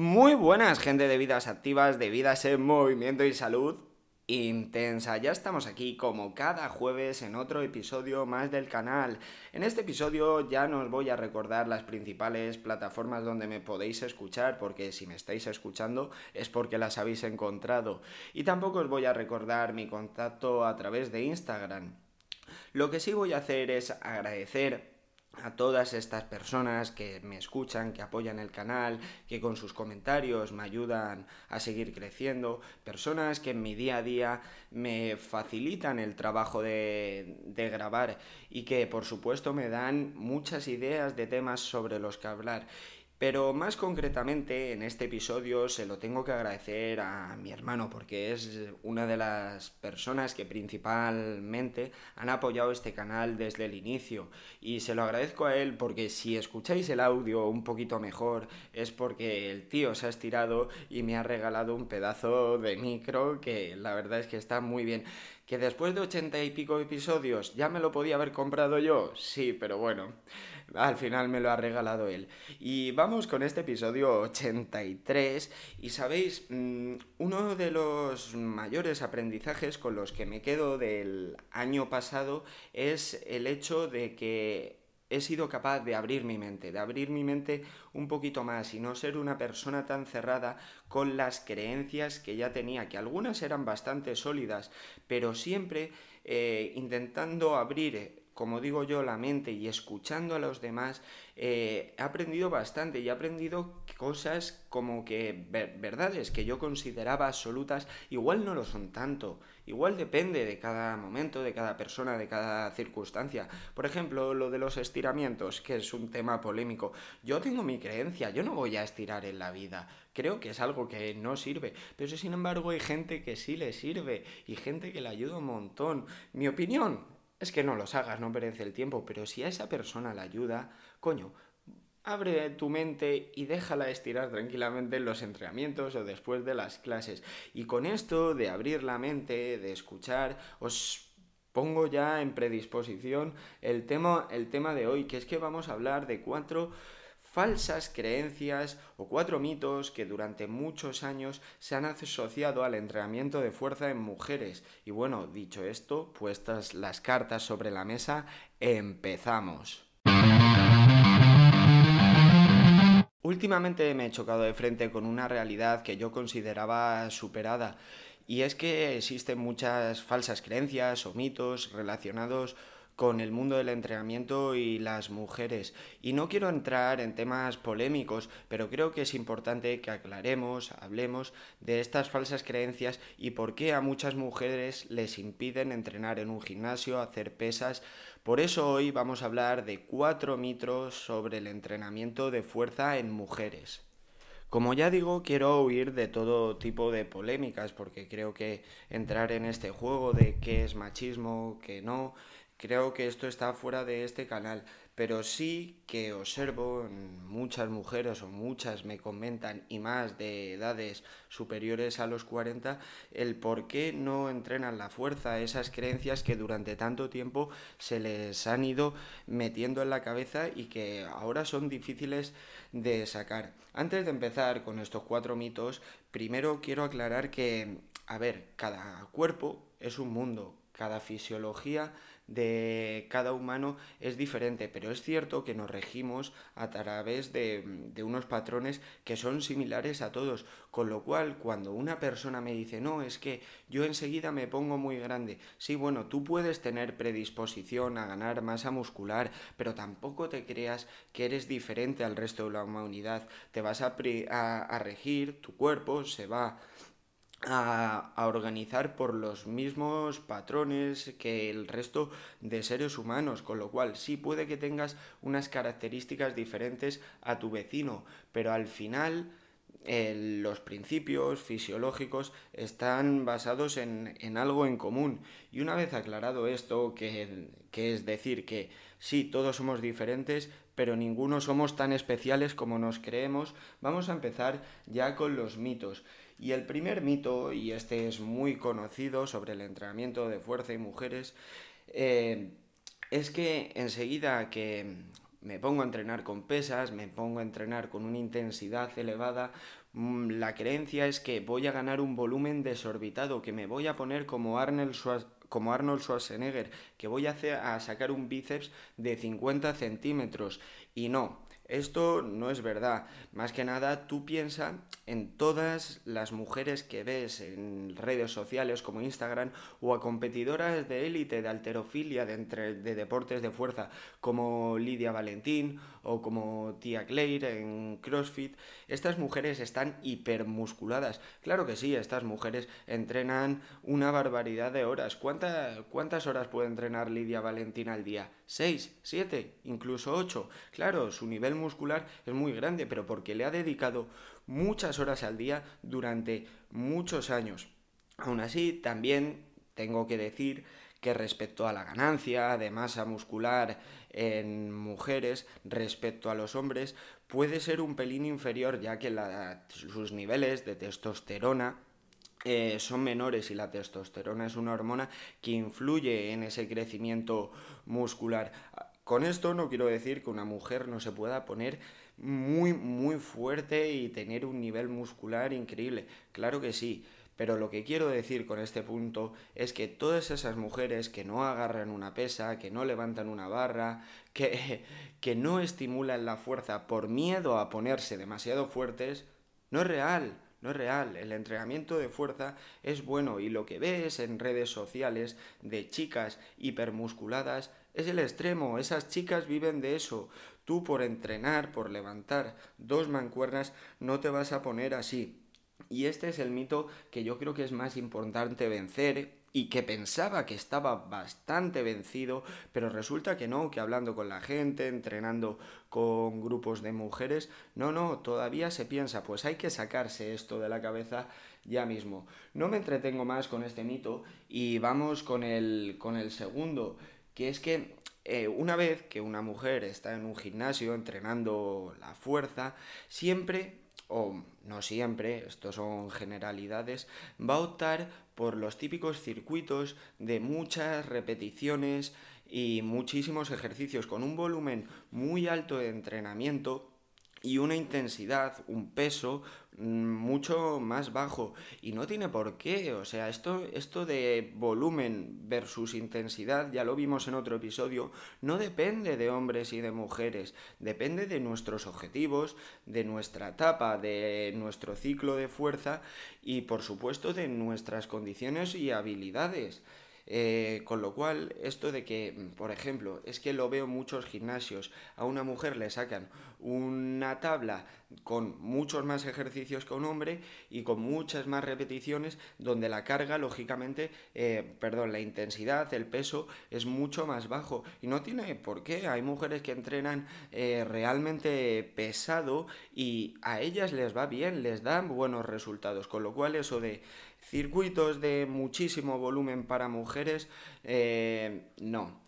Muy buenas, gente de vidas activas, de vidas en movimiento y salud intensa. Ya estamos aquí como cada jueves en otro episodio más del canal. En este episodio ya no os voy a recordar las principales plataformas donde me podéis escuchar, porque si me estáis escuchando es porque las habéis encontrado. Y tampoco os voy a recordar mi contacto a través de Instagram. Lo que sí voy a hacer es agradecer a todas estas personas que me escuchan, que apoyan el canal, que con sus comentarios me ayudan a seguir creciendo, personas que en mi día a día me facilitan el trabajo de, de grabar y que por supuesto me dan muchas ideas de temas sobre los que hablar. Pero más concretamente en este episodio se lo tengo que agradecer a mi hermano porque es una de las personas que principalmente han apoyado este canal desde el inicio y se lo agradezco a él porque si escucháis el audio un poquito mejor es porque el tío se ha estirado y me ha regalado un pedazo de micro que la verdad es que está muy bien. Que después de ochenta y pico episodios ya me lo podía haber comprado yo, sí, pero bueno. Al final me lo ha regalado él. Y vamos con este episodio 83. Y sabéis, mm, uno de los mayores aprendizajes con los que me quedo del año pasado es el hecho de que he sido capaz de abrir mi mente, de abrir mi mente un poquito más y no ser una persona tan cerrada con las creencias que ya tenía, que algunas eran bastante sólidas, pero siempre eh, intentando abrir como digo yo, la mente y escuchando a los demás, eh, he aprendido bastante y he aprendido cosas como que verdades que yo consideraba absolutas, igual no lo son tanto, igual depende de cada momento, de cada persona, de cada circunstancia. Por ejemplo, lo de los estiramientos, que es un tema polémico. Yo tengo mi creencia, yo no voy a estirar en la vida. Creo que es algo que no sirve, pero sin embargo hay gente que sí le sirve y gente que le ayuda un montón. Mi opinión, es que no los hagas, no perece el tiempo, pero si a esa persona la ayuda, coño, abre tu mente y déjala estirar tranquilamente en los entrenamientos o después de las clases. Y con esto de abrir la mente, de escuchar, os pongo ya en predisposición el tema, el tema de hoy, que es que vamos a hablar de cuatro falsas creencias o cuatro mitos que durante muchos años se han asociado al entrenamiento de fuerza en mujeres. Y bueno, dicho esto, puestas las cartas sobre la mesa, empezamos. Últimamente me he chocado de frente con una realidad que yo consideraba superada, y es que existen muchas falsas creencias o mitos relacionados con el mundo del entrenamiento y las mujeres. Y no quiero entrar en temas polémicos, pero creo que es importante que aclaremos, hablemos de estas falsas creencias y por qué a muchas mujeres les impiden entrenar en un gimnasio, hacer pesas. Por eso hoy vamos a hablar de cuatro mitos sobre el entrenamiento de fuerza en mujeres. Como ya digo, quiero huir de todo tipo de polémicas porque creo que entrar en este juego de qué es machismo, qué no, Creo que esto está fuera de este canal, pero sí que observo muchas mujeres o muchas me comentan y más de edades superiores a los 40 el por qué no entrenan la fuerza, esas creencias que durante tanto tiempo se les han ido metiendo en la cabeza y que ahora son difíciles de sacar. Antes de empezar con estos cuatro mitos, primero quiero aclarar que, a ver, cada cuerpo es un mundo, cada fisiología de cada humano es diferente, pero es cierto que nos regimos a través de, de, unos patrones que son similares a todos, con lo cual cuando una persona me dice, no, es que yo enseguida me pongo muy grande, sí, bueno, tú puedes tener predisposición a ganar masa muscular, pero tampoco te creas que eres diferente al resto de la humanidad, te vas a, a, a regir, tu cuerpo se va a, organizar por los mismos patrones que el resto de seres humanos, con lo cual sí puede que tengas unas características diferentes a tu vecino, pero al final eh, los principios fisiológicos están basados en, en, algo en común. Y una vez aclarado esto, que, que es decir que sí, todos somos diferentes, pero ninguno somos tan especiales como nos creemos, vamos a empezar ya con los mitos. Y el primer mito, y este es muy conocido sobre el entrenamiento de fuerza y mujeres, eh, es que enseguida que me pongo a entrenar con pesas, me pongo a entrenar con una intensidad elevada, mm, la creencia es que voy a ganar un volumen desorbitado, que me voy a poner como Arnold, como Arnold Schwarzenegger, que voy a, hacer, a sacar un bíceps de 50 centímetros. Y no, esto no es verdad. Más que nada, tú piensa en todas las mujeres que ves en redes sociales como Instagram o a competidoras de élite de alterofilia, de, entre, de deportes de fuerza, como Lidia Valentín o como Tia Claire en CrossFit. Estas mujeres están hipermusculadas. Claro que sí, estas mujeres entrenan una barbaridad de horas. ¿Cuántas horas puede entrenar Lidia Valentín al día? ¿Seis? ¿Siete? ¿Incluso ocho? Claro, su nivel muscular es muy grande, pero porque le ha dedicado muchas horas al día durante muchos años. Aún así, también tengo que decir que respecto a la ganancia de masa muscular en mujeres respecto a los hombres puede ser un pelín inferior ya que sus niveles de testosterona eh, son menores y la testosterona es una hormona que influye en ese crecimiento muscular. Con esto no quiero decir que una mujer no se pueda poner muy, muy fuerte y tener un nivel muscular increíble. Claro que sí. Pero lo que quiero decir con este punto es que todas esas mujeres que no agarran una pesa, que no levantan una barra, que, que no estimulan la fuerza por miedo a ponerse demasiado fuertes, no es real. No es real, el entrenamiento de fuerza es bueno y lo que ves en redes sociales de chicas hipermusculadas es el extremo, esas chicas viven de eso. Tú por entrenar, por levantar dos mancuernas, no te vas a poner así. Y este es el mito que yo creo que es más importante vencer y que pensaba que estaba bastante vencido, pero resulta que no, que hablando con la gente, entrenando con grupos de mujeres, no, no, todavía se piensa, pues hay que sacarse esto de la cabeza ya mismo. No me entretengo más con este mito y vamos con el, con el segundo, que es que eh, una vez que una mujer está en un gimnasio entrenando la fuerza, siempre, o no siempre, esto son generalidades, va a optar por los típicos circuitos de muchas repeticiones y muchísimos ejercicios con un volumen muy alto de entrenamiento y una intensidad, un peso mm, mucho más bajo y no tiene por qué, o sea, esto esto de volumen versus intensidad, ya lo vimos en otro episodio, no depende de hombres y de mujeres, depende de nuestros objetivos, de nuestra etapa, de nuestro ciclo de fuerza y por supuesto de nuestras condiciones y habilidades. Eh, con lo cual, esto de que, por ejemplo, es que lo veo en muchos gimnasios, a una mujer le sacan una tabla con muchos más ejercicios que un hombre y con muchas más repeticiones, donde la carga, lógicamente, eh, perdón, la intensidad, el peso es mucho más bajo. Y no tiene por qué. Hay mujeres que entrenan eh, realmente pesado y a ellas les va bien, les dan buenos resultados. Con lo cual, eso de Circuitos de muchísimo volumen para mujeres, eh, no.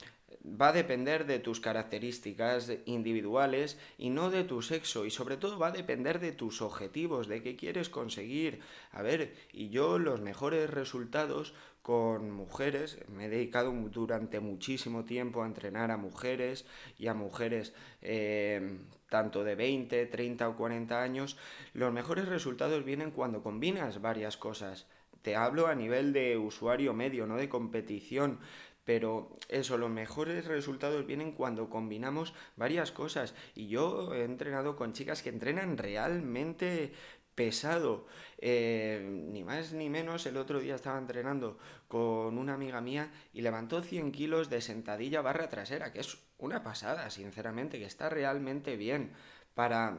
Va a depender de tus características individuales y no de tu sexo. Y sobre todo va a depender de tus objetivos, de qué quieres conseguir. A ver, y yo los mejores resultados con mujeres, me he dedicado durante muchísimo tiempo a entrenar a mujeres y a mujeres eh, tanto de 20, 30 o 40 años, los mejores resultados vienen cuando combinas varias cosas. Te hablo a nivel de usuario medio, no de competición. Pero eso, los mejores resultados vienen cuando combinamos varias cosas. Y yo he entrenado con chicas que entrenan realmente pesado. Eh, ni más ni menos, el otro día estaba entrenando con una amiga mía y levantó 100 kilos de sentadilla barra trasera, que es una pasada, sinceramente, que está realmente bien para,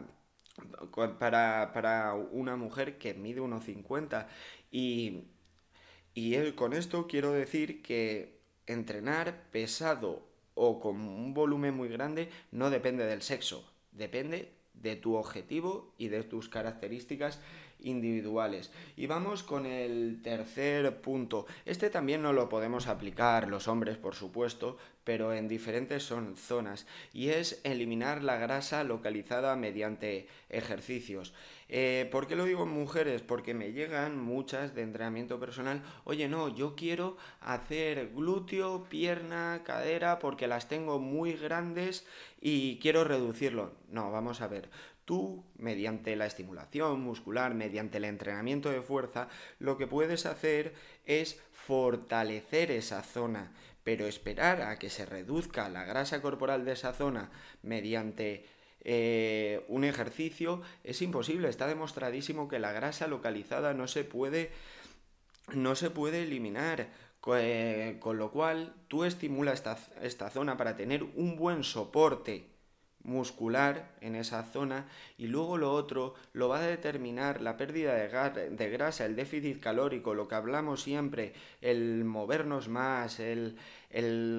para, para una mujer que mide 1,50 y, y con esto quiero decir que entrenar pesado o con un volumen muy grande no depende del sexo, depende de tu objetivo y de tus características individuales. Y vamos con el tercer punto. Este también no lo podemos aplicar los hombres, por supuesto, pero en diferentes son zonas. Y es eliminar la grasa localizada mediante ejercicios. Eh, ¿Por qué lo digo en mujeres? Porque me llegan muchas de entrenamiento personal. Oye, no, yo quiero hacer glúteo, pierna, cadera, porque las tengo muy grandes y quiero reducirlo. No, vamos a ver. Tú, mediante la estimulación muscular, mediante el entrenamiento de fuerza, lo que puedes hacer es fortalecer esa zona, pero esperar a que se reduzca la grasa corporal de esa zona mediante eh, un ejercicio es imposible. Está demostradísimo que la grasa localizada no se puede, no se puede eliminar. Eh, con lo cual, tú estimulas esta, esta zona para tener un buen soporte muscular en esa zona y luego lo otro lo va a determinar la pérdida de, grasa, el déficit calórico, lo que hablamos siempre, el movernos más, el,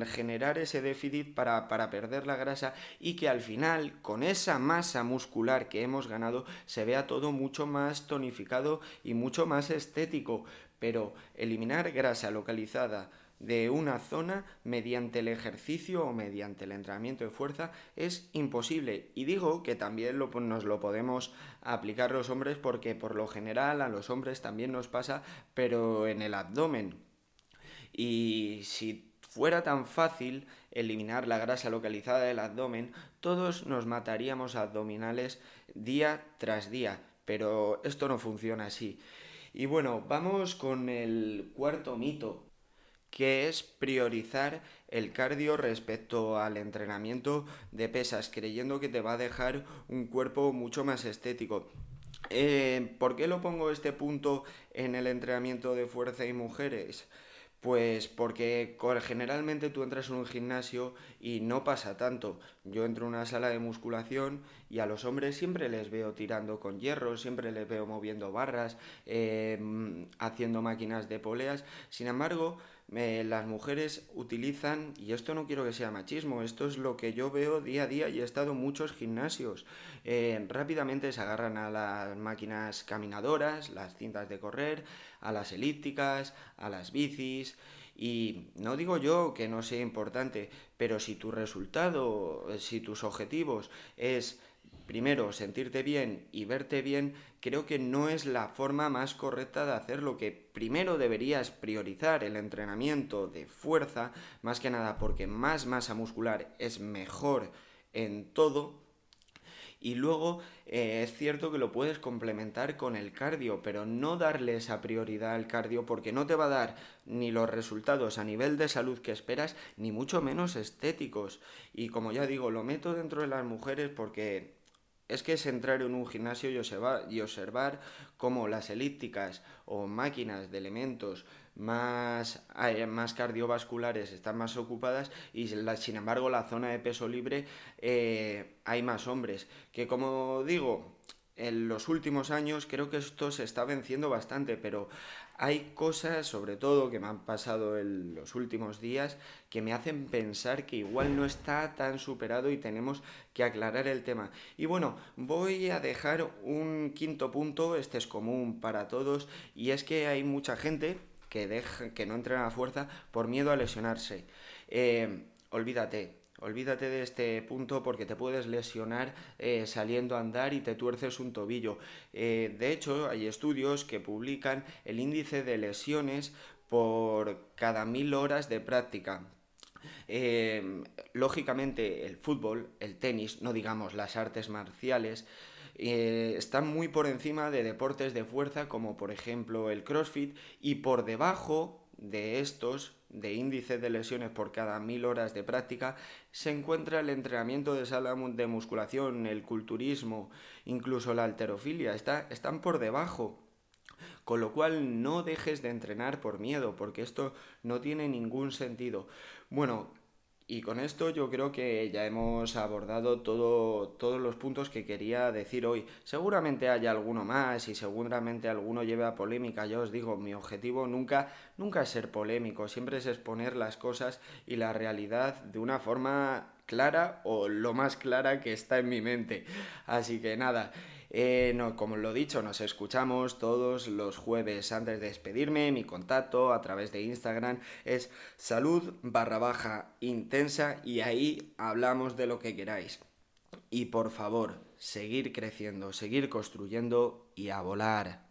generar ese déficit para, para, perder la grasa y que al final con esa masa muscular que hemos ganado se vea todo mucho más tonificado y mucho más estético. Pero eliminar grasa localizada, de una zona mediante el ejercicio o mediante el entrenamiento de fuerza es imposible. Y digo que también nos lo podemos aplicar los hombres porque por lo general a los hombres también nos pasa, pero en el abdomen. Y si fuera tan fácil eliminar la grasa localizada del abdomen, todos nos mataríamos abdominales día tras día, pero esto no funciona así. Y bueno, vamos con el cuarto mito que es priorizar el cardio respecto al entrenamiento de pesas, creyendo que te va a dejar un cuerpo mucho más estético. Eh, ¿Por qué lo pongo este punto en el entrenamiento de fuerza y mujeres? Pues porque generalmente tú entras en un gimnasio y no pasa tanto. Yo entro en una sala de musculación y a los hombres siempre les veo tirando con hierro, siempre les veo moviendo barras, eh, haciendo máquinas de poleas. Sin embargo, las mujeres utilizan, y esto no quiero que sea machismo, esto es lo que yo veo día a día y he estado en muchos gimnasios, eh, rápidamente se agarran a las máquinas caminadoras, las cintas de correr, a las elípticas, a las bicis, y no digo yo que no sea importante, pero si tu resultado, si tus objetivos es primero sentirte bien y verte bien, creo que no es la forma más correcta de hacerlo, que primero deberías priorizar el entrenamiento de fuerza, más que nada porque más masa muscular es mejor en todo, y luego eh, es cierto que lo puedes complementar con el cardio, pero no darle esa prioridad al cardio porque no te va a dar ni los resultados a nivel de salud que esperas, ni mucho menos estéticos. Y como ya digo, lo meto dentro de las mujeres porque es que es entrar en un gimnasio y observar, cómo las elípticas o máquinas de elementos más, eh, más cardiovasculares están más ocupadas y sin embargo la zona de peso libre eh, hay más hombres. Que como digo, en los últimos años creo que esto se está venciendo bastante, pero hay cosas, sobre todo, que me han pasado en los últimos días, que me hacen pensar que igual no está tan superado y tenemos que aclarar el tema. Y bueno, voy a dejar un quinto punto, este es común para todos, y es que hay mucha gente que, deja, que no entrena a fuerza por miedo a lesionarse. Eh, olvídate, Olvídate de este punto porque te puedes lesionar eh, saliendo a andar y te tuerces un tobillo. Eh, de hecho, hay estudios que publican el índice de lesiones por cada mil horas de práctica. Eh, lógicamente, el fútbol, el tenis, no digamos las artes marciales, están muy por encima de deportes de fuerza como por ejemplo el CrossFit y por debajo de estos de índice de lesiones por cada mil horas de práctica se encuentra el entrenamiento de sala de musculación, el culturismo, incluso la alterofilia, está, están por debajo. Con lo cual no dejes de entrenar por miedo, porque esto no tiene ningún sentido. Bueno, y con esto yo creo que ya hemos abordado todo, todos los puntos que quería decir hoy. Seguramente haya alguno más y seguramente alguno lleve a polémica. Ya os digo, mi objetivo nunca, nunca es ser polémico, siempre es exponer las cosas y la realidad de una forma clara o lo más clara que está en mi mente. Así que nada, Eh, no, como lo dicho, nos escuchamos todos los jueves antes de despedirme. Mi contacto a través de Instagram es salud barra baja intensa y ahí hablamos de lo que queráis. Y por favor, seguir creciendo, seguir construyendo y a volar.